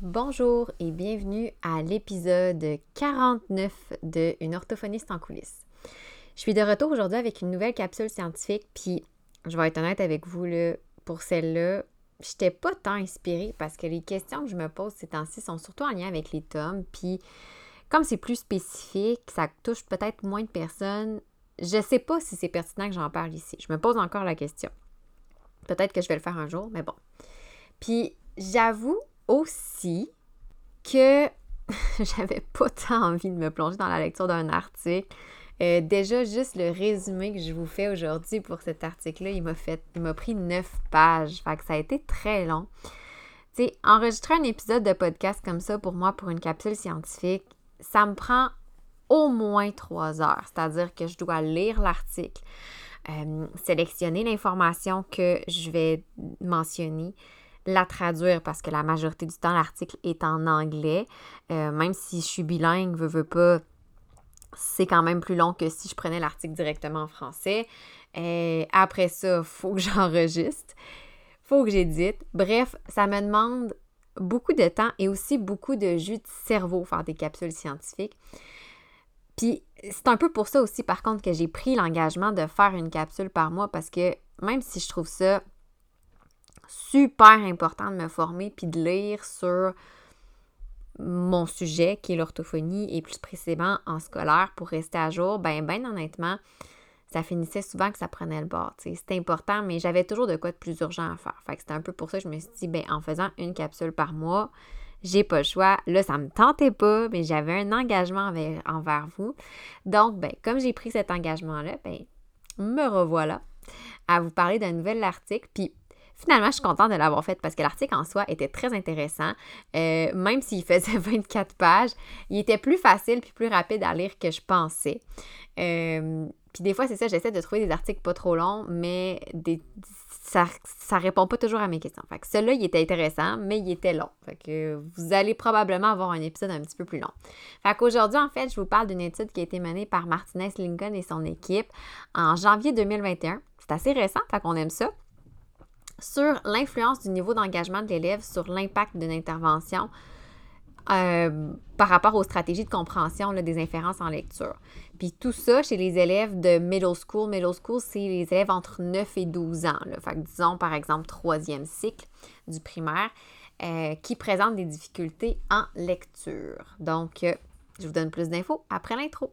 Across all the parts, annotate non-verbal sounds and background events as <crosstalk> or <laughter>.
Bonjour et bienvenue à l'épisode 49 de Une orthophoniste en coulisses. Je suis de retour aujourd'hui avec une nouvelle capsule scientifique, puis je vais être honnête avec vous, là, pour celle-là, je n'étais pas tant inspirée parce que les questions que je me pose ces temps-ci sont surtout en lien avec les tomes, puis comme c'est plus spécifique, ça touche peut-être moins de personnes, je sais pas si c'est pertinent que j'en parle ici. Je me pose encore la question. Peut-être que je vais le faire un jour, mais bon. Puis j'avoue aussi que <laughs> j'avais pas tant envie de me plonger dans la lecture d'un article. Euh, déjà, juste le résumé que je vous fais aujourd'hui pour cet article-là, il m'a fait, il m'a pris neuf pages. Fait que ça a été très long. Enregistrer un épisode de podcast comme ça pour moi, pour une capsule scientifique, ça me prend au moins trois heures. C'est-à-dire que je dois lire l'article, euh, sélectionner l'information que je vais mentionner, la traduire parce que la majorité du temps, l'article est en anglais. Euh, même si je suis bilingue, veux, pas, c'est quand même plus long que si je prenais l'article directement en français. Euh, après ça, <laughs> faut que j'enregistre, faut que j'édite. Bref, ça me demande beaucoup de temps et aussi beaucoup de jus de cerveau faire des capsules scientifiques. Puis c'est un peu pour ça aussi, par contre, que j'ai pris l'engagement de faire une capsule par mois parce que même si je trouve ça super important de me former puis de lire sur mon sujet qui est l'orthophonie et plus précisément en scolaire pour rester à jour, ben ben honnêtement, ça finissait souvent que ça prenait le bord. C'était important, mais j'avais toujours de quoi de plus urgent à faire. Fait que c'était un peu pour ça que je me suis dit, ben en faisant une capsule par mois, j'ai pas le choix. Là, ça me tentait pas, mais j'avais un engagement envers, vous. Donc, ben, comme j'ai pris cet engagement-là, ben, me revoilà à vous parler d'un nouvel article. Puis Finalement, je suis contente de l'avoir fait parce que l'article en soi était très intéressant. Euh, même s'il faisait <laughs> 24 pages, il était plus facile puis plus rapide à lire que je pensais. Euh, puis des fois, c'est ça, j'essaie de trouver des articles pas trop longs, mais ça, ça répond pas toujours à mes questions. Fait que celui-là, il était intéressant, mais il était long. Fait que vous allez probablement avoir un épisode un petit peu plus long. Fait qu'aujourd'hui, en fait, je vous parle d'une étude qui a été menée par Martinez Lincoln et son équipe en janvier 2021. C'est assez récent, fait qu'on aime ça sur l'influence du niveau d'engagement de l'élève sur l'impact d'une intervention euh, par rapport aux stratégies de compréhension des inférences en lecture. Puis tout ça chez les élèves de middle school. Middle school, c'est les élèves entre 9 et 12 ans. Fait que disons par exemple troisième cycle du primaire euh, qui présentent des difficultés en lecture. Donc, euh, je vous donne plus d'infos après l'intro.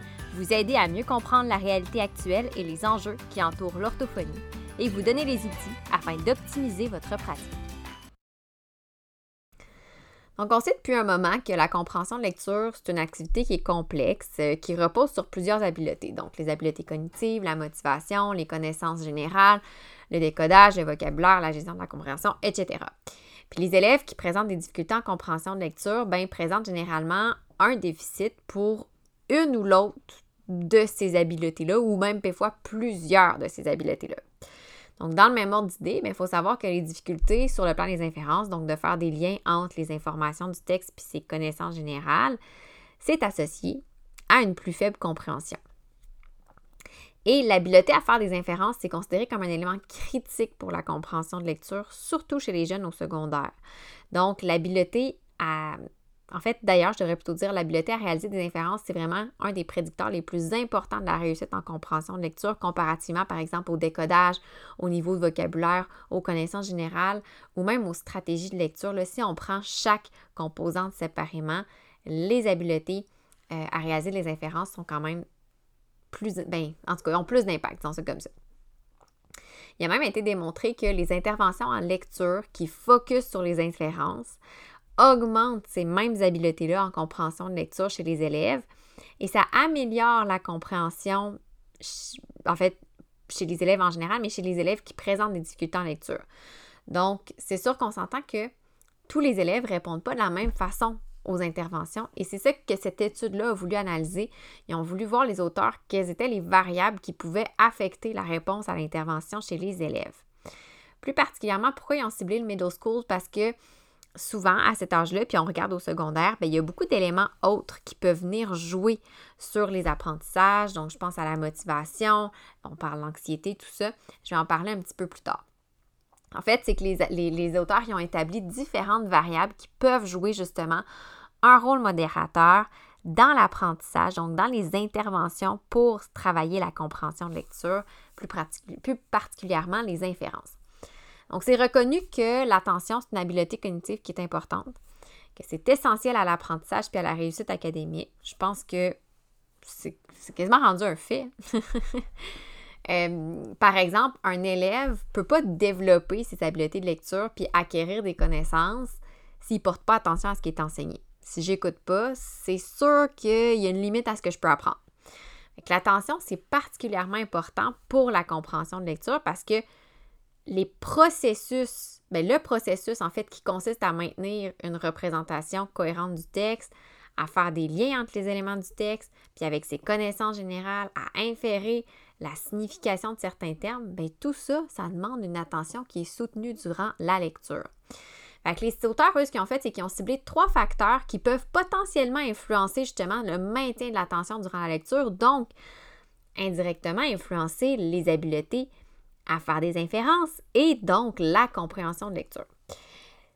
Vous aider à mieux comprendre la réalité actuelle et les enjeux qui entourent l'orthophonie et vous donner les outils afin d'optimiser votre pratique. Donc, on sait depuis un moment que la compréhension de lecture, c'est une activité qui est complexe, euh, qui repose sur plusieurs habiletés. Donc, les habiletés cognitives, la motivation, les connaissances générales, le décodage, le vocabulaire, la gestion de la compréhension, etc. Puis les élèves qui présentent des difficultés en compréhension de lecture, ben, présentent généralement un déficit pour une ou l'autre de ces habiletés-là, ou même parfois plusieurs de ces habiletés-là. Donc, dans le même ordre d'idée, il faut savoir que les difficultés sur le plan des inférences, donc de faire des liens entre les informations du texte et ses connaissances générales, c'est associé à une plus faible compréhension. Et l'habileté à faire des inférences, c'est considéré comme un élément critique pour la compréhension de lecture, surtout chez les jeunes au secondaire. Donc, l'habileté à en fait, d'ailleurs, je devrais plutôt dire l'habileté à réaliser des inférences, c'est vraiment un des prédicteurs les plus importants de la réussite en compréhension de lecture comparativement, par exemple, au décodage, au niveau de vocabulaire, aux connaissances générales ou même aux stratégies de lecture. Là, si on prend chaque composante séparément, les habiletés euh, à réaliser les inférences sont quand même plus, ben, en tout cas, ont plus d'impact, dans ce comme ça. Il a même été démontré que les interventions en lecture qui focusent sur les inférences augmente ces mêmes habiletés-là en compréhension de lecture chez les élèves et ça améliore la compréhension, en fait, chez les élèves en général, mais chez les élèves qui présentent des difficultés en lecture. Donc, c'est sûr qu'on s'entend que tous les élèves ne répondent pas de la même façon aux interventions. Et c'est ça que cette étude-là a voulu analyser. Ils ont voulu voir les auteurs quelles étaient les variables qui pouvaient affecter la réponse à l'intervention chez les élèves. Plus particulièrement, pourquoi ils ont ciblé le middle school? Parce que souvent, à cet âge-là, puis on regarde au secondaire, bien, il y a beaucoup d'éléments autres qui peuvent venir jouer sur les apprentissages. Donc, je pense à la motivation, on parle de l'anxiété, tout ça. Je vais en parler un petit peu plus tard. En fait, c'est que les, auteurs ont établi différentes variables qui peuvent jouer justement un rôle modérateur dans l'apprentissage, donc dans les interventions pour travailler la compréhension de lecture, plus particulièrement les inférences. Donc, c'est reconnu que l'attention, c'est une habileté cognitive qui est importante, que c'est essentiel à l'apprentissage puis à la réussite académique. Je pense que c'est quasiment rendu un fait. <laughs> Euh, par exemple, un élève ne peut pas développer ses habiletés de lecture puis acquérir des connaissances s'il ne porte pas attention à ce qui est enseigné. Si j'écoute pas, c'est sûr qu'il y a une limite à ce que je peux apprendre. L'attention, c'est particulièrement important pour la compréhension de lecture parce que les processus, bien, le processus en fait qui consiste à maintenir une représentation cohérente du texte, à faire des liens entre les éléments du texte, puis avec ses connaissances générales, à inférer la signification de certains termes, bien, tout ça, ça demande une attention qui est soutenue durant la lecture. Les auteurs, eux, ce qu'ils ont fait, c'est qu'ils ont ciblé trois facteurs qui peuvent potentiellement influencer justement le maintien de l'attention durant la lecture, donc indirectement influencer les habiletés à faire des inférences et donc la compréhension de lecture.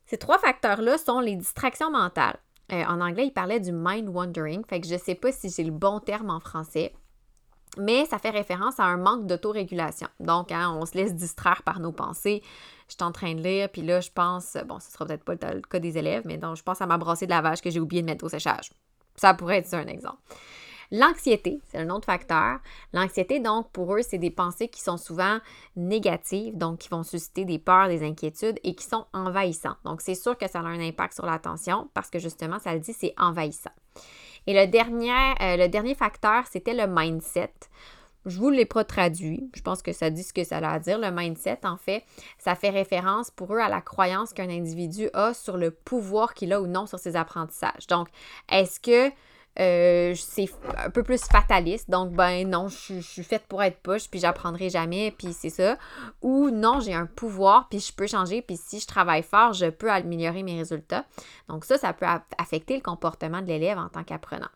Ces trois facteurs-là sont les distractions mentales. Euh, en anglais, il parlait du mind wandering, fait que je ne sais pas si j'ai le bon terme en français, mais ça fait référence à un manque d'autorégulation. Donc, hein, on se laisse distraire par nos pensées. Je suis en train de lire, puis là, je pense, bon, ce sera peut-être pas le cas des élèves, mais donc, je pense à ma brassée de lavage que j'ai oublié de mettre au séchage. Ça pourrait être un exemple. L'anxiété, c'est un autre facteur. L'anxiété, donc, pour eux, c'est des pensées qui sont souvent négatives, donc qui vont susciter des peurs, des inquiétudes et qui sont envahissantes. Donc, c'est sûr que ça a un impact sur l'attention parce que justement, ça le dit, c'est envahissant. Et le dernier, euh, le dernier facteur, c'était le mindset. Je vous l'ai pas traduit. Je pense que ça dit ce que ça a à dire. Le mindset, en fait, ça fait référence pour eux à la croyance qu'un individu a sur le pouvoir qu'il a ou non sur ses apprentissages. Donc, est-ce que euh, c'est un peu plus fataliste. Donc, ben non, je, suis faite pour être push, puis j'apprendrai jamais, puis c'est ça. Ou non, j'ai un pouvoir, puis je peux changer, puis si je travaille fort, je peux améliorer mes résultats. Donc, ça, ça peut affecter le comportement de l'élève en tant qu'apprenant.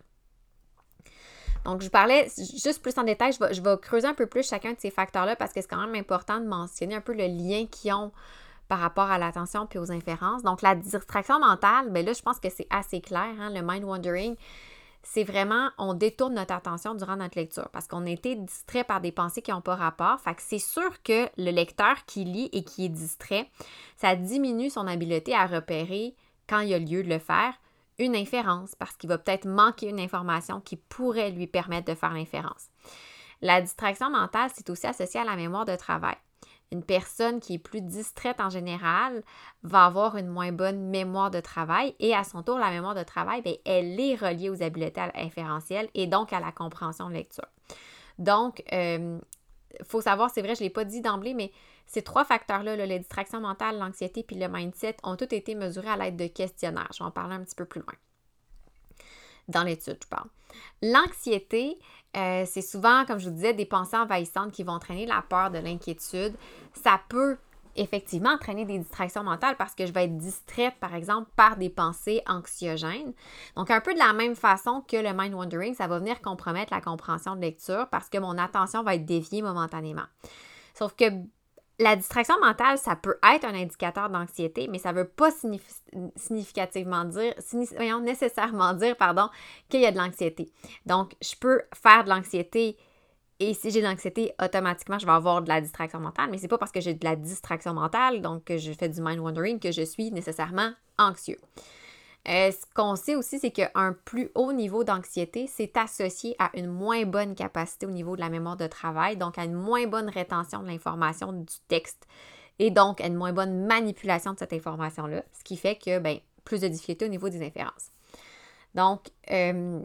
Donc, je parlais juste plus en détail, je vais, je vais creuser un peu plus chacun de ces facteurs-là parce que c'est quand même important de mentionner un peu le lien qu'ils ont par rapport à l'attention puis aux inférences. Donc, la distraction mentale, ben là, je pense que c'est assez clair, hein, le mind wandering c'est vraiment, on détourne notre attention durant notre lecture parce qu'on a été distrait par des pensées qui n'ont pas rapport. Fait que c'est sûr que le lecteur qui lit et qui est distrait, ça diminue son habileté à repérer, quand il y a lieu de le faire, une inférence parce qu'il va peut-être manquer une information qui pourrait lui permettre de faire l'inférence. La distraction mentale, c'est aussi associé à la mémoire de travail une personne qui est plus distraite en général va avoir une moins bonne mémoire de travail et à son tour, la mémoire de travail, bien, elle est reliée aux habiletés inférentielles et donc à la compréhension de lecture. Donc, il euh, faut savoir, c'est vrai, je ne l'ai pas dit d'emblée, mais ces trois facteurs-là, là, la distraction mentale, l'anxiété puis le mindset, ont tous été mesurés à l'aide de questionnaires. Je vais en parler un petit peu plus loin. Dans l'étude, je parle. L'anxiété, euh, c'est souvent, comme je vous disais, des pensées envahissantes qui vont entraîner la peur, de l'inquiétude. Ça peut effectivement entraîner des distractions mentales parce que je vais être distraite, par exemple, par des pensées anxiogènes. Donc, un peu de la même façon que le mind wandering, ça va venir compromettre la compréhension de lecture parce que mon attention va être déviée momentanément. Sauf que la distraction mentale, ça peut être un indicateur d'anxiété, mais ça ne veut pas significativement dire, nécessairement dire, qu'il y a de l'anxiété. Donc, je peux faire de l'anxiété et si j'ai de l'anxiété, automatiquement, je vais avoir de la distraction mentale, mais c'est pas parce que j'ai de la distraction mentale, donc que je fais du mind wandering, que je suis nécessairement anxieux. Euh, ce qu'on sait aussi, c'est qu'un plus haut niveau d'anxiété, c'est associé à une moins bonne capacité au niveau de la mémoire de travail, donc à une moins bonne rétention de l'information du texte et donc à une moins bonne manipulation de cette information-là, ce qui fait que, ben, plus de difficultés au niveau des inférences. Donc, euh,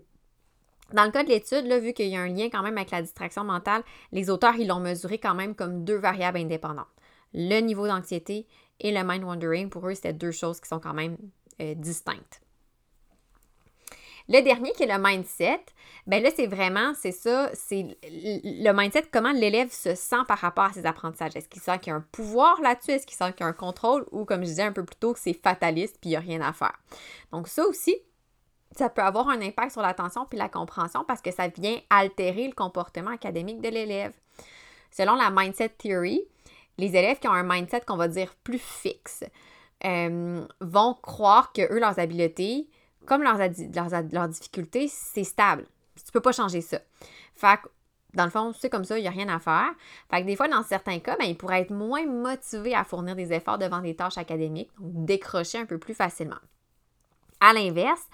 dans le cas de l'étude, vu qu'il y a un lien quand même avec la distraction mentale, les auteurs, ils l'ont mesuré quand même comme deux variables indépendantes. Le niveau d'anxiété et le mind wandering, pour eux, c'était deux choses qui sont quand même euh, distinctes. Le dernier qui est le mindset, ben là, c'est vraiment, c'est ça, c'est le mindset, comment l'élève se sent par rapport à ses apprentissages. Est-ce qu'il sent qu'il y a un pouvoir là-dessus? Est-ce qu'il sent qu'il y a un contrôle? Ou comme je disais un peu plus tôt, que c'est fataliste puis il n'y a rien à faire. Donc ça aussi, ça peut avoir un impact sur l'attention puis la compréhension parce que ça vient altérer le comportement académique de l'élève. Selon la Mindset Theory, les élèves qui ont un mindset qu'on va dire plus fixe euh, vont croire que eux, leurs habiletés, comme leurs, leurs, difficultés, c'est stable. Tu peux pas changer ça. Fait que, dans le fond, c'est comme ça, il n'y a rien à faire. Fait que des fois, dans certains cas, ben, ils pourraient être moins motivés à fournir des efforts devant des tâches académiques, donc décrocher un peu plus facilement. À l'inverse,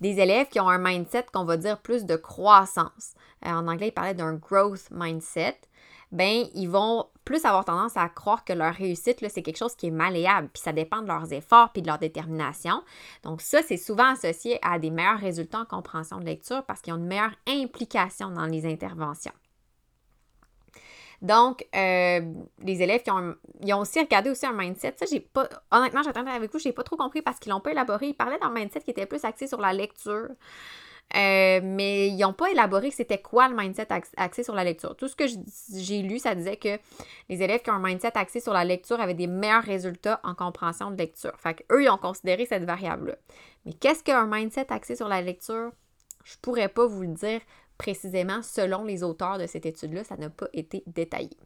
des élèves qui ont un mindset qu'on va dire plus de croissance. Euh, en anglais, ils parlaient d'un growth mindset ben ils vont plus avoir tendance à croire que leur réussite, c'est quelque chose qui est malléable, puis ça dépend de leurs efforts puis de leur détermination. Donc ça, c'est souvent associé à des meilleurs résultats en compréhension de lecture parce qu'ils ont une meilleure implication dans les interventions. Donc, euh, les élèves qui ont, ils ont aussi regardé aussi un mindset. Ça, j'ai pas, honnêtement, j'attendais avec vous, j'ai pas trop compris parce qu'ils l'ont pas élaboré. Ils parlaient d'un mindset qui était plus axé sur la lecture. Euh, mais ils n'ont pas élaboré c'était quoi le mindset axé sur la lecture. Tout ce que j'ai lu, ça disait que les élèves qui ont un mindset axé sur la lecture avaient des meilleurs résultats en compréhension de lecture. Fait qu'eux, ils ont considéré cette variable-là. Mais qu'est-ce qu'un mindset axé sur la lecture? Je pourrais pas vous le dire précisément selon les auteurs de cette étude-là. Ça n'a pas été détaillé.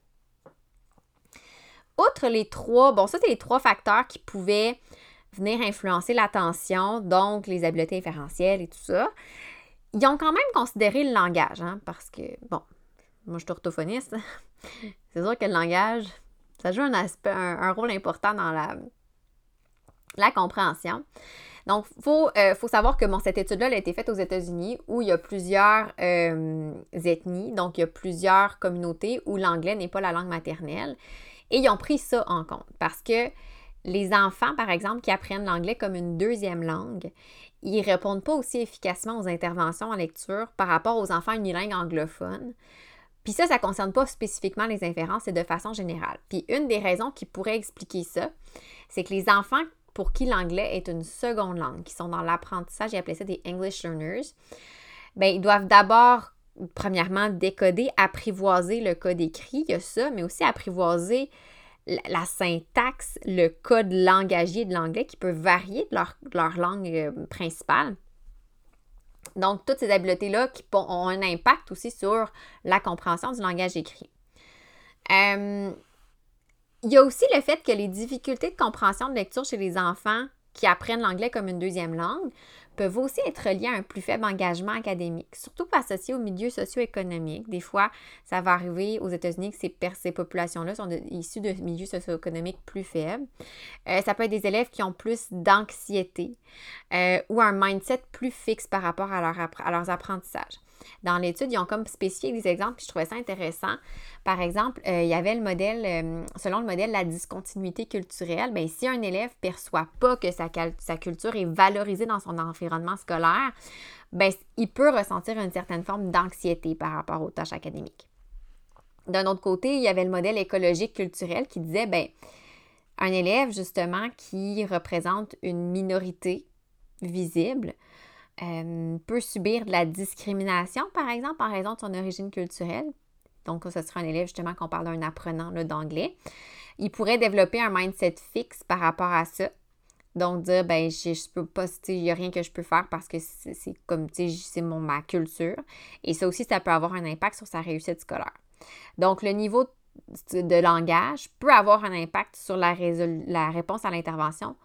Outre les trois, bon, ça, c'est les trois facteurs qui pouvaient venir influencer l'attention, donc les habiletés inférentielles et tout ça. Ils ont quand même considéré le langage, hein, parce que, bon, moi je suis orthophoniste. <laughs> C'est sûr que le langage, ça joue un, aspect, un, rôle important dans la, compréhension. Donc, il faut, euh, faut, savoir que bon, cette étude-là a été faite aux États-Unis où il y a plusieurs euh, ethnies, donc il y a plusieurs communautés où l'anglais n'est pas la langue maternelle. Et ils ont pris ça en compte parce que les enfants, par exemple, qui apprennent l'anglais comme une deuxième langue, ils répondent pas aussi efficacement aux interventions en lecture par rapport aux enfants unilingues anglophones. Puis ça, ça ne concerne pas spécifiquement les inférences, c'est de façon générale. Puis une des raisons qui pourrait expliquer ça, c'est que les enfants pour qui l'anglais est une seconde langue, qui sont dans l'apprentissage, ils appelaient ça des English learners, bien, ils doivent d'abord, premièrement, décoder, apprivoiser le code écrit, il y a ça, mais aussi apprivoiser la, syntaxe, le code langagier de l'anglais qui peut varier de leur, langue euh, principale. Donc, toutes ces habiletés-là qui ont un impact aussi sur la compréhension du langage écrit. Euh, il y a aussi le fait que les difficultés de compréhension de lecture chez les enfants qui apprennent l'anglais comme une deuxième langue peuvent aussi être liés à un plus faible engagement académique, surtout associé au milieu socio-économique. Des fois, ça va arriver aux États-Unis que ces, populations-là sont issues de milieux socio-économiques plus faibles. Euh, ça peut être des élèves qui ont plus d'anxiété euh, ou un mindset plus fixe par rapport à leurs apprentissages. Dans l'étude, ils ont comme spécifié des exemples, puis je trouvais ça intéressant. Par exemple, euh, il y avait le modèle, euh, selon le modèle de la discontinuité culturelle, bien, si un élève ne perçoit pas que sa, sa, culture est valorisée dans son environnement scolaire, bien, il peut ressentir une certaine forme d'anxiété par rapport aux tâches académiques. D'un autre côté, il y avait le modèle écologique culturel qui disait, bien, un élève justement qui représente une minorité visible euh, peut subir de la discrimination, par exemple, en raison de son origine culturelle. Donc, ce serait un élève justement qu'on parle d'un apprenant d'anglais. Il pourrait développer un mindset fixe par rapport à ça. Donc, dire, ben, je, je peux pas, il n'y a rien que je peux faire parce que c'est comme, tu sais, c'est ma culture. Et ça aussi, ça peut avoir un impact sur sa réussite scolaire. Donc, le niveau de langage peut avoir un impact sur la, la réponse à l'intervention,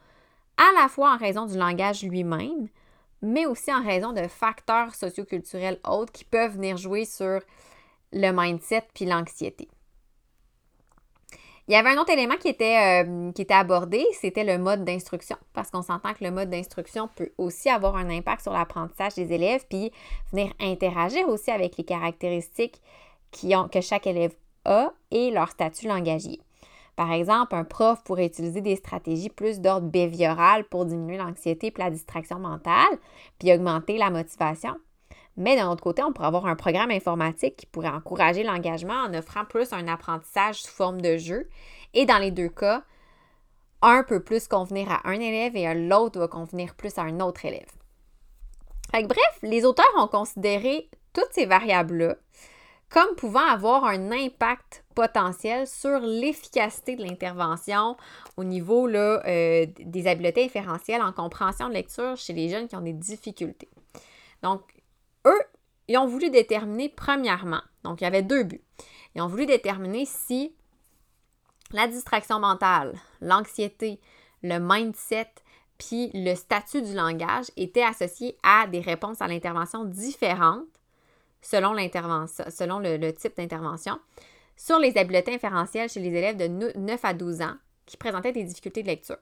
à la fois en raison du langage lui-même, mais aussi en raison de facteurs socioculturels autres qui peuvent venir jouer sur le mindset puis l'anxiété. Il y avait un autre élément qui était, euh, qui était abordé, c'était le mode d'instruction, parce qu'on s'entend que le mode d'instruction peut aussi avoir un impact sur l'apprentissage des élèves, puis venir interagir aussi avec les caractéristiques que chaque élève a et leur statut langagier. Par exemple, un prof pourrait utiliser des stratégies plus d'ordre behavioral pour diminuer l'anxiété et la distraction mentale, puis augmenter la motivation. Mais d'un autre côté, on pourrait avoir un programme informatique qui pourrait encourager l'engagement en offrant plus un apprentissage sous forme de jeu. Et dans les deux cas, un peut plus convenir à un élève et l'autre va convenir plus à un autre élève. bref, les auteurs ont considéré toutes ces variables-là comme pouvant avoir un impact potentiel sur l'efficacité de l'intervention au niveau là, euh, des habiletés inférentielles en compréhension de lecture chez les jeunes qui ont des difficultés. Donc, eux, ils ont voulu déterminer premièrement, donc il y avait deux buts. Ils ont voulu déterminer si la distraction mentale, l'anxiété, le mindset, puis le statut du langage étaient associés à des réponses à l'intervention différentes selon, l'intervention, selon le, type d'intervention sur les habiletés inférentielles chez les élèves de 9 à 12 ans qui présentaient des difficultés de lecture.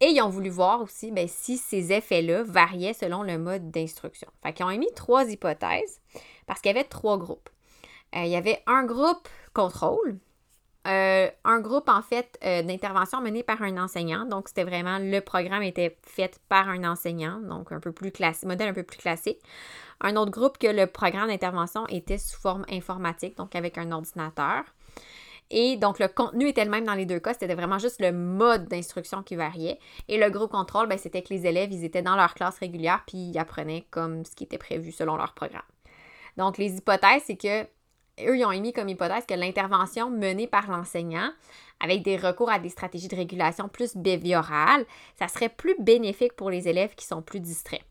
Et ils ont voulu voir aussi ben, si ces effets-là variaient selon le mode d'instruction. Fait qu'ils ont émis trois hypothèses parce qu'il y avait trois groupes. Euh, il y avait un groupe contrôle, euh, un groupe en fait euh, d'intervention mené par un enseignant. Donc, c'était vraiment le programme était fait par un enseignant, donc un peu plus classique, modèle un peu plus classique. Un autre groupe que le programme d'intervention était sous forme informatique, donc avec un ordinateur. Et donc, le contenu était le même dans les deux cas. C'était vraiment juste le mode d'instruction qui variait. Et le groupe contrôle, ben, c'était que les élèves, ils étaient dans leur classe régulière, puis ils apprenaient comme ce qui était prévu selon leur programme. Donc, les hypothèses, c'est que eux, ils ont émis comme hypothèse que l'intervention menée par l'enseignant, avec des recours à des stratégies de régulation plus behaviorales, ça serait plus bénéfique pour les élèves qui sont plus distraits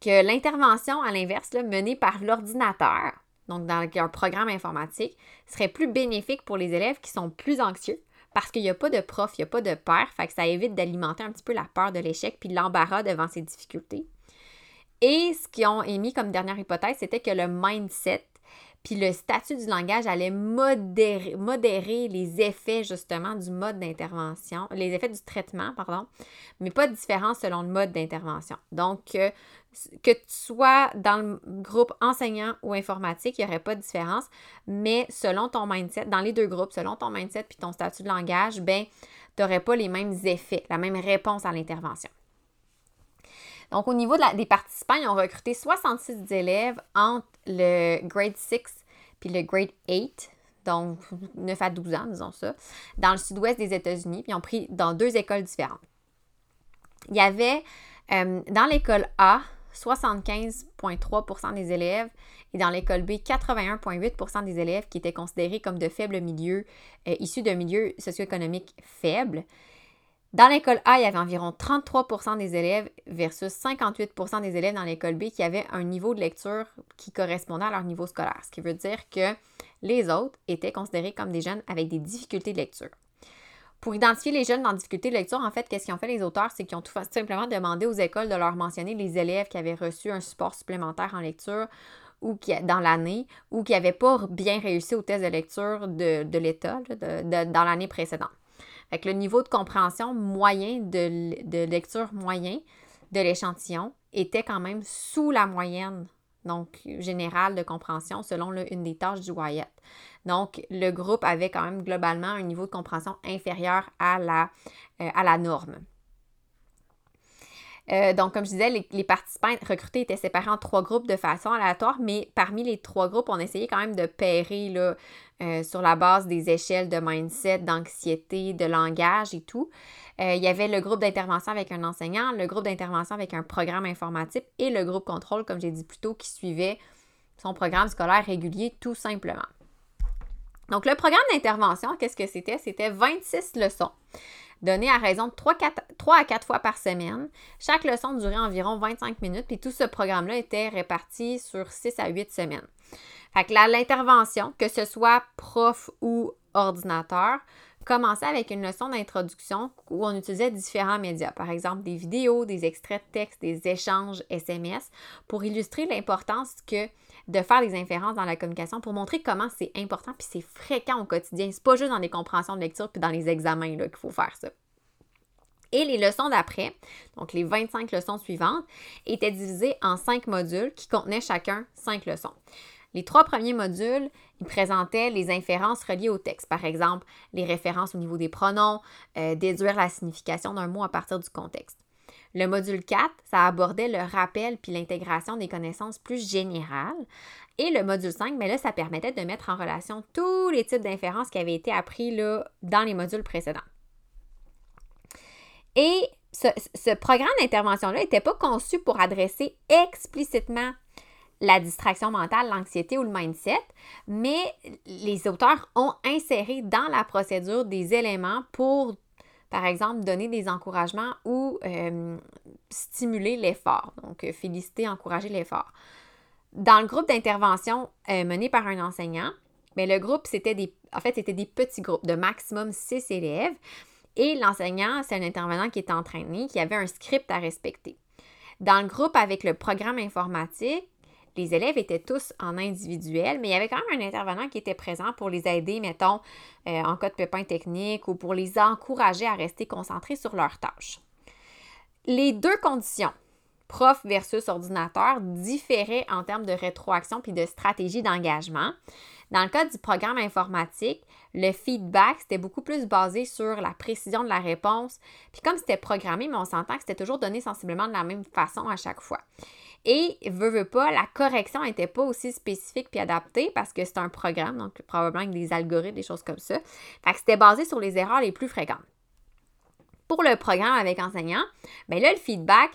que l'intervention, à l'inverse, menée par l'ordinateur, donc dans un programme informatique, serait plus bénéfique pour les élèves qui sont plus anxieux parce qu'il n'y a pas de prof, il n'y a pas de père, fait que ça évite d'alimenter un petit peu la peur de l'échec puis l'embarras devant ces difficultés. Et ce qu'ils ont émis comme dernière hypothèse, c'était que le mindset puis le statut du langage allait modérer, les effets justement du mode d'intervention, les effets du traitement, pardon, mais pas de différence selon le mode d'intervention. Donc, que tu sois dans le groupe enseignant ou informatique, il n'y aurait pas de différence, mais selon ton mindset, dans les deux groupes, selon ton mindset puis ton statut de langage, ben, tu n'aurais pas les mêmes effets, la même réponse à l'intervention. Donc, au niveau des participants, ils ont recruté 66 élèves entre le grade 6 puis le grade 8, donc 9 à 12 ans, disons ça, dans le sud-ouest des États-Unis, puis ils ont pris dans deux écoles différentes. Il y avait euh, dans l'école A 75,3% des élèves et dans l'école B 81,8% des élèves qui étaient considérés comme de faibles milieux, euh, issus d'un milieu socio-économique faible. Dans l'école A, il y avait environ 33% des élèves versus 58% des élèves dans l'école B qui avaient un niveau de lecture qui correspondait à leur niveau scolaire, ce qui veut dire que les autres étaient considérés comme des jeunes avec des difficultés de lecture. Pour identifier les jeunes en difficulté de lecture, en fait, qu'est-ce qu'ils ont fait les auteurs, c'est qu'ils ont tout simplement demandé aux écoles de leur mentionner les élèves qui avaient reçu un support supplémentaire en lecture ou qui, dans l'année ou qui n'avaient pas bien réussi au test de lecture de, l'État dans l'année précédente. Fait le niveau de compréhension moyen, de, lecture moyen de l'échantillon était quand même sous la moyenne, donc générale de compréhension selon une des tâches du Wyatt. Donc, le groupe avait quand même globalement un niveau de compréhension inférieur à la, euh, à la norme. Euh, donc, comme je disais, les, participants recrutés étaient séparés en trois groupes de façon aléatoire, mais parmi les trois groupes, on essayait quand même de pairer là, euh, sur la base des échelles de mindset, d'anxiété, de langage et tout. Euh, il y avait le groupe d'intervention avec un enseignant, le groupe d'intervention avec un programme informatique et le groupe contrôle, comme j'ai dit plus tôt, qui suivait son programme scolaire régulier tout simplement. Donc, le programme d'intervention, qu'est-ce que c'était? C'était 26 leçons donné à raison de 3, à 4 fois par semaine. Chaque leçon durait environ 25 minutes, puis tout ce programme-là était réparti sur 6 à 8 semaines. Fait que l'intervention, que ce soit prof ou ordinateur, commençait avec une leçon d'introduction où on utilisait différents médias, par exemple des vidéos, des extraits de texte, des échanges SMS, pour illustrer l'importance que de faire des inférences dans la communication, pour montrer comment c'est important puis c'est fréquent au quotidien. C'est pas juste dans les compréhensions de lecture puis dans les examens qu'il faut faire ça. Et les leçons d'après, donc les 25 leçons suivantes, étaient divisées en cinq modules qui contenaient chacun cinq leçons. Les trois premiers modules, ils présentaient les inférences reliées au texte, par exemple les références au niveau des pronoms, euh, déduire la signification d'un mot à partir du contexte. Le module 4, ça abordait le rappel puis l'intégration des connaissances plus générales. Et le module 5, mais là, ça permettait de mettre en relation tous les types d'inférences qui avaient été appris dans les modules précédents. Et ce, programme d'intervention-là n'était pas conçu pour adresser explicitement la distraction mentale, l'anxiété ou le mindset, mais les auteurs ont inséré dans la procédure des éléments pour, par exemple, donner des encouragements ou euh, stimuler l'effort. Donc, euh, féliciter, encourager l'effort. Dans le groupe d'intervention euh, mené par un enseignant, mais ben, le groupe, c'était des, en fait, c'était des petits groupes de maximum six élèves. Et l'enseignant, c'est un intervenant qui est entraîné, qui avait un script à respecter. Dans le groupe avec le programme informatique, les élèves étaient tous en individuel, mais il y avait quand même un intervenant qui était présent pour les aider, mettons, euh, en cas de pépin technique ou pour les encourager à rester concentrés sur leurs tâches. Les deux conditions, prof versus ordinateur, différaient en termes de rétroaction puis de stratégie d'engagement. Dans le cas du programme informatique, le feedback, c'était beaucoup plus basé sur la précision de la réponse. Puis comme c'était programmé, mais on s'entend que c'était toujours donné sensiblement de la même façon à chaque fois. Et, veut, veut pas, la correction n'était pas aussi spécifique puis adaptée parce que c'est un programme, donc probablement avec des algorithmes, des choses comme ça. Fait que c'était basé sur les erreurs les plus fréquentes pour le programme avec enseignant, bien là, le feedback,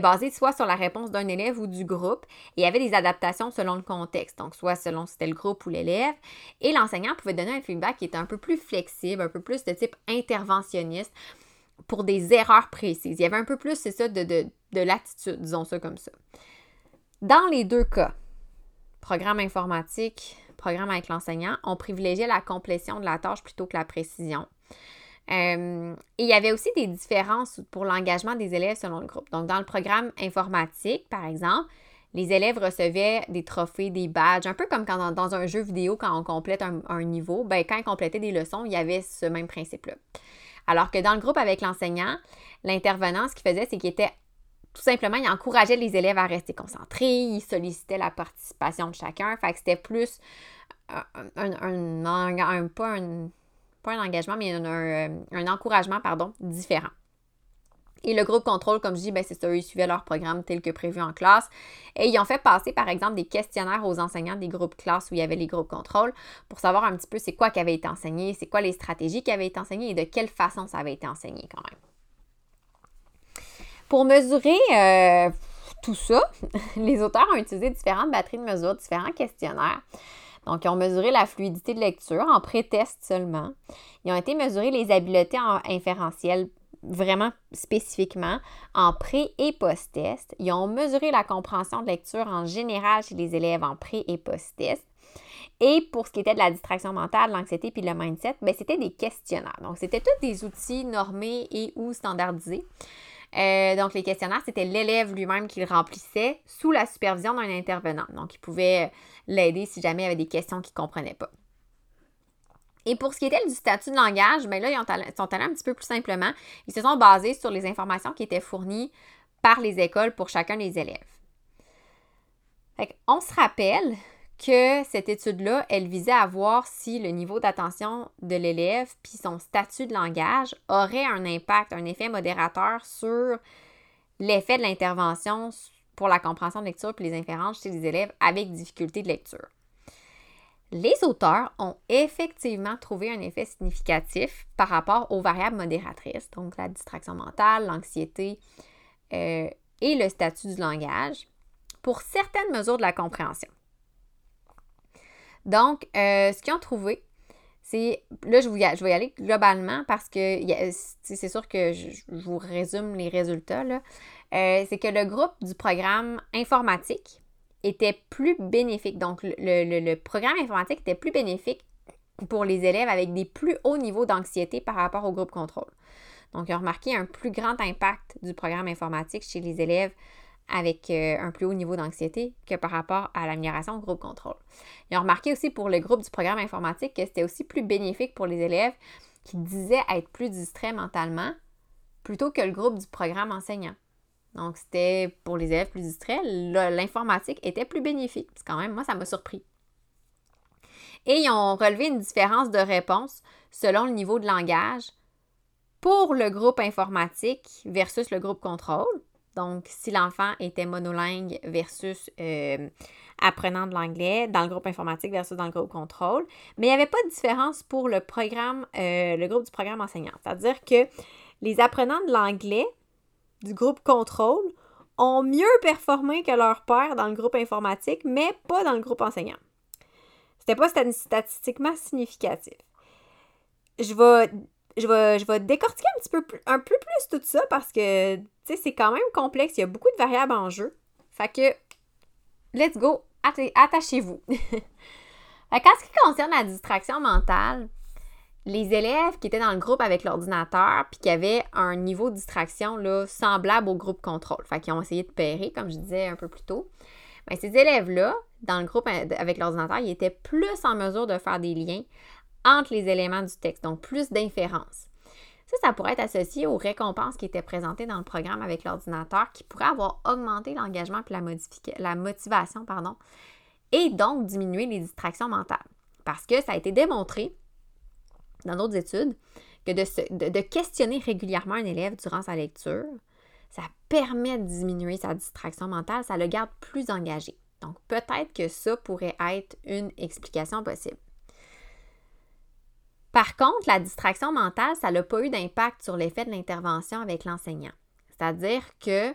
basé soit sur la réponse d'un élève ou du groupe, et il y avait des adaptations selon le contexte, donc soit selon si c'était le groupe ou l'élève, et l'enseignant pouvait donner un feedback qui était un peu plus flexible, un peu plus de type interventionniste pour des erreurs précises. Il y avait un peu plus, c'est ça, de, de, de l'attitude, disons ça comme ça. Dans les deux cas, programme informatique, programme avec l'enseignant, on privilégiait la complétion de la tâche plutôt que la précision. Euh, et il y avait aussi des différences pour l'engagement des élèves selon le groupe. Donc, dans le programme informatique, par exemple, les élèves recevaient des trophées, des badges, un peu comme quand dans, un jeu vidéo, quand on complète un, niveau, ben, quand ils complétaient des leçons, il y avait ce même principe-là. Alors que dans le groupe avec l'enseignant, l'intervenant, ce qu'il faisait, c'est qu'il était tout simplement, il encourageait les élèves à rester concentrés, il sollicitait la participation de chacun. Fait que c'était plus un, un, un, pas un pas un engagement, mais un, euh, un, encouragement, pardon, différent. Et le groupe contrôle, comme je dis, ben, c'est ça, ils suivaient leur programme tel que prévu en classe. Et ils ont fait passer, par exemple, des questionnaires aux enseignants des groupes classe où il y avait les groupes contrôle pour savoir un petit peu c'est quoi qui avait été enseigné, c'est quoi les stratégies qui avaient été enseignées et de quelle façon ça avait été enseigné quand même. Pour mesurer euh, tout ça, <laughs> les auteurs ont utilisé différentes batteries de mesure, différents questionnaires. Donc, ils ont mesuré la fluidité de lecture en pré-test seulement. Ils ont été mesurer les habiletés en inférentiel vraiment spécifiquement en pré- et post-test. Ils ont mesuré la compréhension de lecture en général chez les élèves en pré- et post-test. Et pour ce qui était de la distraction mentale, l'anxiété puis le mindset, ben, c'était des questionnaires. Donc, c'était tous des outils normés et ou standardisés. Euh, donc, les questionnaires, c'était l'élève lui-même qui le remplissait sous la supervision d'un intervenant. Donc, il pouvait l'aider si jamais il y avait des questions qu'il ne comprenait pas. Et pour ce qui était du statut de langage, bien là, ils sont allés un petit peu plus simplement. Ils se sont basés sur les informations qui étaient fournies par les écoles pour chacun des élèves. on se rappelle que cette étude-là, elle visait à voir si le niveau d'attention de l'élève puis son statut de langage aurait un impact, un effet modérateur sur l'effet de l'intervention pour la compréhension de lecture puis les inférences chez les élèves avec difficulté de lecture. Les auteurs ont effectivement trouvé un effet significatif par rapport aux variables modératrices, donc la distraction mentale, l'anxiété euh, et le statut du langage, pour certaines mesures de la compréhension. Donc, euh, ce qu'ils ont trouvé, c'est. Là, je, vais y aller globalement parce que c'est sûr que je, vous résume les résultats. Euh, c'est que le groupe du programme informatique était plus bénéfique. Donc, le, programme informatique était plus bénéfique pour les élèves avec des plus hauts niveaux d'anxiété par rapport au groupe contrôle. Donc, ils ont remarqué un plus grand impact du programme informatique chez les élèves avec euh, un plus haut niveau d'anxiété que par rapport à l'amélioration au groupe contrôle. Ils ont remarqué aussi pour le groupe du programme informatique que c'était aussi plus bénéfique pour les élèves qui disaient être plus distraits mentalement plutôt que le groupe du programme enseignant. Donc, c'était pour les élèves plus distraits, l'informatique était plus bénéfique. Parce quand même, moi, ça m'a surpris. Et ils ont relevé une différence de réponse selon le niveau de langage pour le groupe informatique versus le groupe contrôle. Donc, si l'enfant était monolingue versus euh, apprenant de l'anglais dans le groupe informatique versus dans le groupe contrôle. Mais il n'y avait pas de différence pour le programme, euh, le groupe du programme enseignant. C'est-à-dire que les apprenants de l'anglais du groupe contrôle ont mieux performé que leurs pairs dans le groupe informatique, mais pas dans le groupe enseignant. C'était pas statistiquement significatif. Je vais, je vais, je vais décortiquer un petit peu plus, un peu plus tout ça parce que c'est quand même complexe. Il y a beaucoup de variables en jeu. Fait que, let's go, attachez-vous. <laughs> en ce qui concerne la distraction mentale, les élèves qui étaient dans le groupe avec l'ordinateur puis qui avaient un niveau de distraction là, semblable au groupe contrôle, fait qu'ils ont essayé de pairer, comme je disais un peu plus tôt, bien, ces élèves-là, dans le groupe euh, avec l'ordinateur, ils étaient plus en mesure de faire des liens entre les éléments du texte, donc plus d'inférences. Ça, ça pourrait être associé aux récompenses qui étaient présentées dans le programme avec l'ordinateur, qui pourraient avoir augmenté l'engagement et la, la motivation, pardon, et donc diminuer les distractions mentales. Parce que ça a été démontré dans d'autres études que de, questionner régulièrement un élève durant sa lecture, ça permet de diminuer sa distraction mentale, ça le garde plus engagé. Donc peut-être que ça pourrait être une explication possible. Par contre, la distraction mentale, ça n'a pas eu d'impact sur l'effet de l'intervention avec l'enseignant. C'est-à-dire que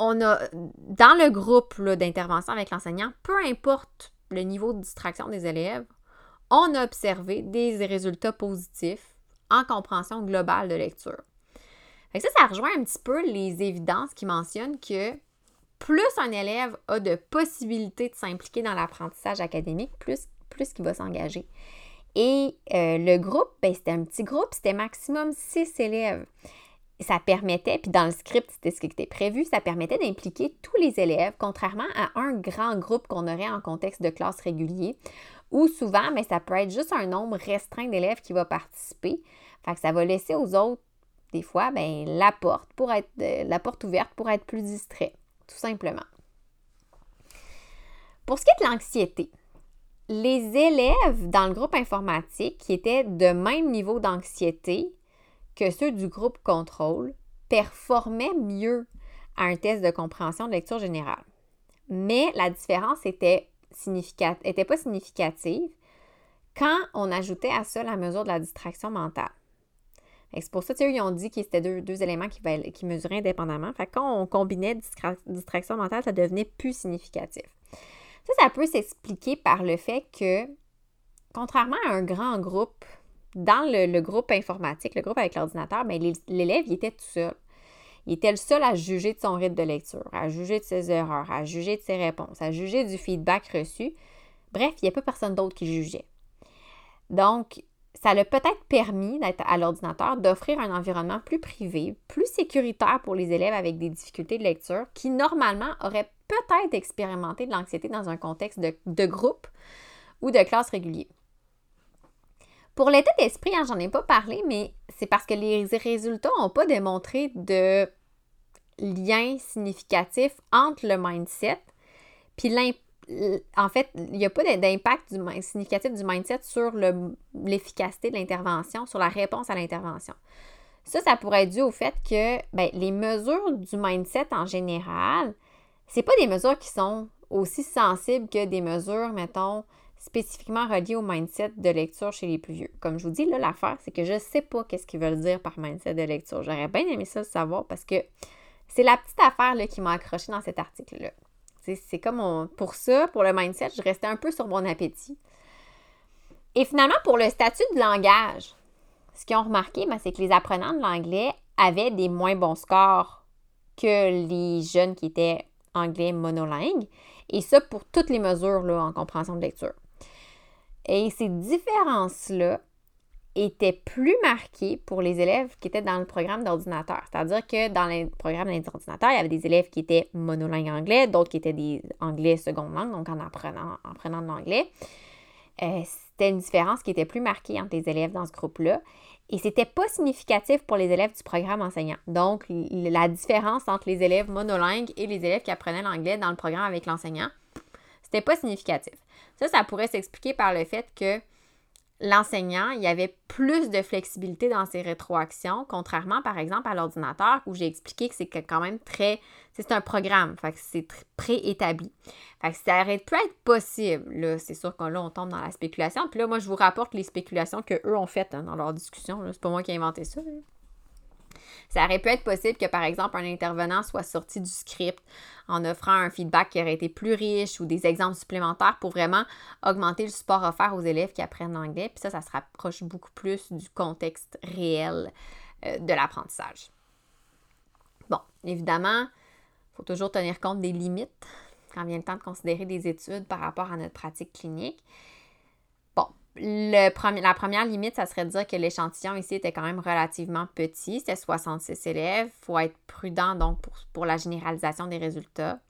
dans le groupe d'intervention avec l'enseignant, peu importe le niveau de distraction des élèves, on a observé des résultats positifs en compréhension globale de lecture. ça, ça rejoint un petit peu les évidences qui mentionnent que plus un élève a de possibilités de s'impliquer dans l'apprentissage académique, plus, qu'il va s'engager. Et euh, le groupe, ben, c'était un petit groupe, c'était maximum six élèves. Ça permettait, puis dans le script, c'était ce qui était prévu, ça permettait d'impliquer tous les élèves, contrairement à un grand groupe qu'on aurait en contexte de classe régulier, ou souvent, mais ça peut être juste un nombre restreint d'élèves qui va participer. Fait que ça va laisser aux autres, des fois, ben, la porte pour être euh, la porte ouverte pour être plus distrait, tout simplement. Pour ce qui est de l'anxiété, les élèves dans le groupe informatique qui étaient de même niveau d'anxiété que ceux du groupe contrôle performaient mieux à un test de compréhension de lecture générale. Mais la différence était n'était pas significative quand on ajoutait à ça la mesure de la distraction mentale. C'est pour ça qu'ils ont dit que c'était deux, éléments qui, mesuraient indépendamment. Quand on combinait distraction mentale, ça devenait plus significatif. Ça, ça peut s'expliquer par le fait que, contrairement à un grand groupe, dans le, groupe informatique, le groupe avec l'ordinateur, ben, l'élève était tout seul. Il était le seul à juger de son rythme de lecture, à juger de ses erreurs, à juger de ses réponses, à juger du feedback reçu. Bref, il n'y a pas personne d'autre qui jugeait. Donc, ça l'a peut-être permis à l'ordinateur d'offrir un environnement plus privé, plus sécuritaire pour les élèves avec des difficultés de lecture qui, normalement, auraient peut-être expérimenté de l'anxiété dans un contexte de, groupe ou de classe régulier. Pour l'état d'esprit, hein, j'en ai pas parlé, mais c'est parce que les résultats n'ont pas démontré de lien significatif entre le mindset puis en fait, il n'y a pas d'impact significatif du mindset sur l'efficacité de l'intervention, sur la réponse à l'intervention. Ça, ça pourrait être dû au fait que ben, les mesures du mindset en général, c'est pas des mesures qui sont aussi sensibles que des mesures, mettons, spécifiquement relié au mindset de lecture chez les plus vieux. Comme je vous dis, là, l'affaire, c'est que je ne sais pas qu'est-ce qu'ils veulent dire par mindset de lecture. J'aurais bien aimé ça savoir parce que c'est la petite affaire là, qui m'a accroché dans cet article-là. C'est comme pour ça, pour le mindset, je restais un peu sur mon appétit. Et finalement, pour le statut de langage, ce qu'ils ont remarqué, ben, c'est que les apprenants de l'anglais avaient des moins bons scores que les jeunes qui étaient anglais monolingues. Et ça pour toutes les mesures là, en compréhension de lecture. Et ces différences-là étaient plus marquées pour les élèves qui étaient dans le programme d'ordinateur. C'est-à-dire que dans le programme d'ordinateur, il y avait des élèves qui étaient monolingues anglais, d'autres qui étaient des anglais seconde langue, donc en apprenant, en de l'anglais. Euh, c'était une différence qui était plus marquée entre les élèves dans ce groupe-là. Et c'était pas significatif pour les élèves du programme enseignant. Donc, la différence entre les élèves monolingues et les élèves qui apprenaient l'anglais dans le programme avec l'enseignant, c'était pas significatif. Ça, ça pourrait s'expliquer par le fait que l'enseignant, il y avait plus de flexibilité dans ses rétroactions, contrairement par exemple à l'ordinateur où j'ai expliqué que c'est quand même très. C'est un programme, c'est préétabli. Ça aurait pu être possible. C'est sûr que là, on tombe dans la spéculation. Puis là, moi, je vous rapporte les spéculations qu'eux ont faites hein, dans leur discussion. C'est pas moi qui ai inventé ça. Ça aurait pu être possible que, par exemple, un intervenant soit sorti du script en offrant un feedback qui aurait été plus riche ou des exemples supplémentaires pour vraiment augmenter le support offert aux élèves qui apprennent l'anglais. Puis ça, ça se rapproche beaucoup plus du contexte réel euh, de l'apprentissage. Bon, évidemment, il faut toujours tenir compte des limites quand vient le temps de considérer des études par rapport à notre pratique clinique. Le la première limite, ça serait de dire que l'échantillon ici était quand même relativement petit. C'était 66 élèves. Il faut être prudent donc pour, la généralisation des résultats.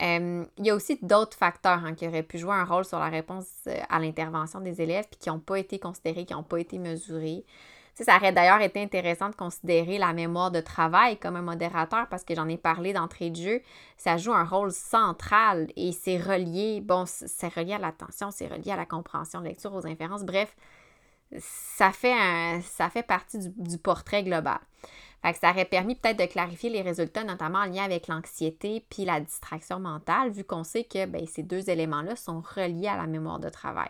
Euh, il y a aussi d'autres facteurs hein, qui auraient pu jouer un rôle sur la réponse euh, à l'intervention des élèves puis qui n'ont pas été considérés, qui n'ont pas été mesurés ça aurait d'ailleurs été intéressant de considérer la mémoire de travail comme un modérateur parce que j'en ai parlé d'entrée de jeu. Ça joue un rôle central et c'est relié, bon, c'est relié à l'attention, c'est relié à la compréhension de lecture, aux inférences. Bref, ça fait, ça fait partie du, portrait global. Fait que ça aurait permis peut-être de clarifier les résultats, notamment en lien avec l'anxiété puis la distraction mentale, vu qu'on sait que ben, ces deux éléments-là sont reliés à la mémoire de travail.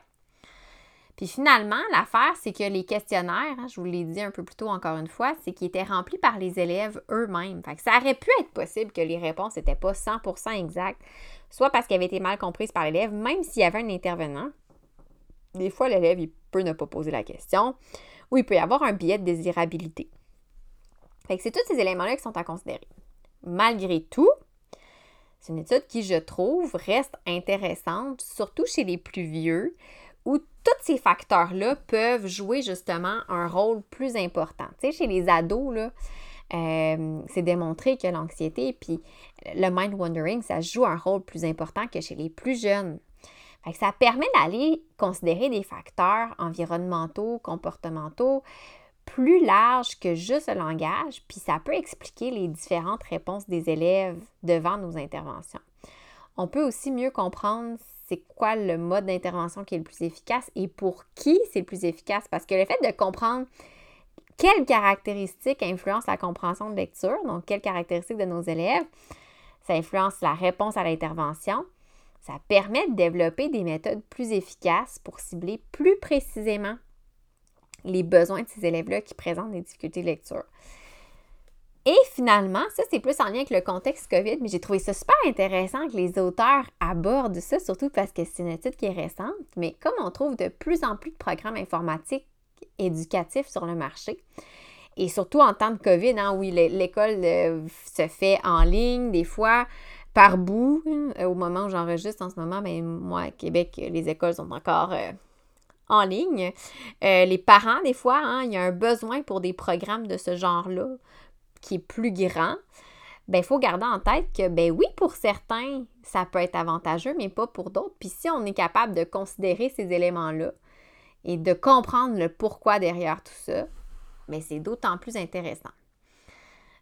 Puis finalement, l'affaire, c'est que les questionnaires, hein, je vous l'ai dit un peu plus tôt encore une fois, c'est qu'ils étaient remplis par les élèves eux-mêmes. Fait que ça aurait pu être possible que les réponses n'étaient pas 100% exactes, soit parce qu'elles avaient été mal comprises par l'élève, même s'il y avait un intervenant. Des fois, l'élève, il peut ne pas poser la question, ou il peut y avoir un biais de désirabilité. Fait que c'est tous ces éléments-là qui sont à considérer. Malgré tout, c'est une étude qui, je trouve, reste intéressante, surtout chez les plus vieux, tous ces facteurs-là peuvent jouer justement un rôle plus important. Tu chez les ados, là, euh, c'est démontré que l'anxiété puis le mind wandering, ça joue un rôle plus important que chez les plus jeunes. ça permet d'aller considérer des facteurs environnementaux, comportementaux plus larges que juste le langage, puis ça peut expliquer les différentes réponses des élèves devant nos interventions. On peut aussi mieux comprendre c'est quoi le mode d'intervention qui est le plus efficace et pour qui c'est le plus efficace? Parce que le fait de comprendre quelles caractéristiques influencent la compréhension de lecture, donc quelles caractéristiques de nos élèves, ça influence la réponse à l'intervention. Ça permet de développer des méthodes plus efficaces pour cibler plus précisément les besoins de ces élèves-là qui présentent des difficultés de lecture. Et finalement, ça c'est plus en lien avec le contexte COVID, mais j'ai trouvé ça super intéressant que les auteurs abordent ça, surtout parce que c'est une étude qui est récente, mais comme on trouve de plus en plus de programmes informatiques éducatifs sur le marché, et surtout en temps de COVID, hein, oui, l'école euh, se fait en ligne, des fois par bout. Euh, au moment où j'enregistre en ce moment, mais ben, moi, à Québec, les écoles sont encore euh, en ligne. les parents, des fois, hein, il y a un besoin pour des programmes de ce genre-là qui est plus grand, ben il faut garder en tête que ben oui, pour certains, ça peut être avantageux, mais pas pour d'autres. Puis si on est capable de considérer ces éléments-là et de comprendre le pourquoi derrière tout ça, ben c'est d'autant plus intéressant.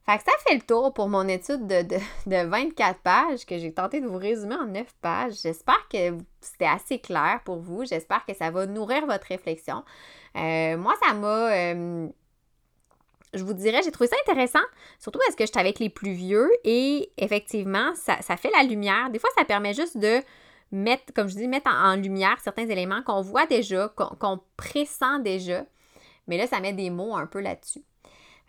Fait ça fait le tour pour mon étude de, de, 24 pages que j'ai tenté de vous résumer en 9 pages. J'espère que c'était assez clair pour vous. J'espère que ça va nourrir votre réflexion. Euh, moi, ça m'a euh, je vous dirais, j'ai trouvé ça intéressant, surtout parce que j'étais avec les plus vieux et effectivement, ça, fait la lumière. Des fois, ça permet juste de mettre, comme je dis, mettre en, lumière certains éléments qu'on voit déjà, qu'on pressent déjà. Mais là, ça met des mots un peu là-dessus.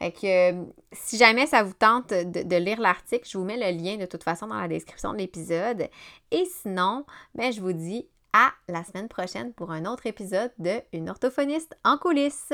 Fait que euh, si jamais ça vous tente de, lire l'article, je vous mets le lien de toute façon dans la description de l'épisode. Et sinon, ben, je vous dis à la semaine prochaine pour un autre épisode de Une orthophoniste en coulisses.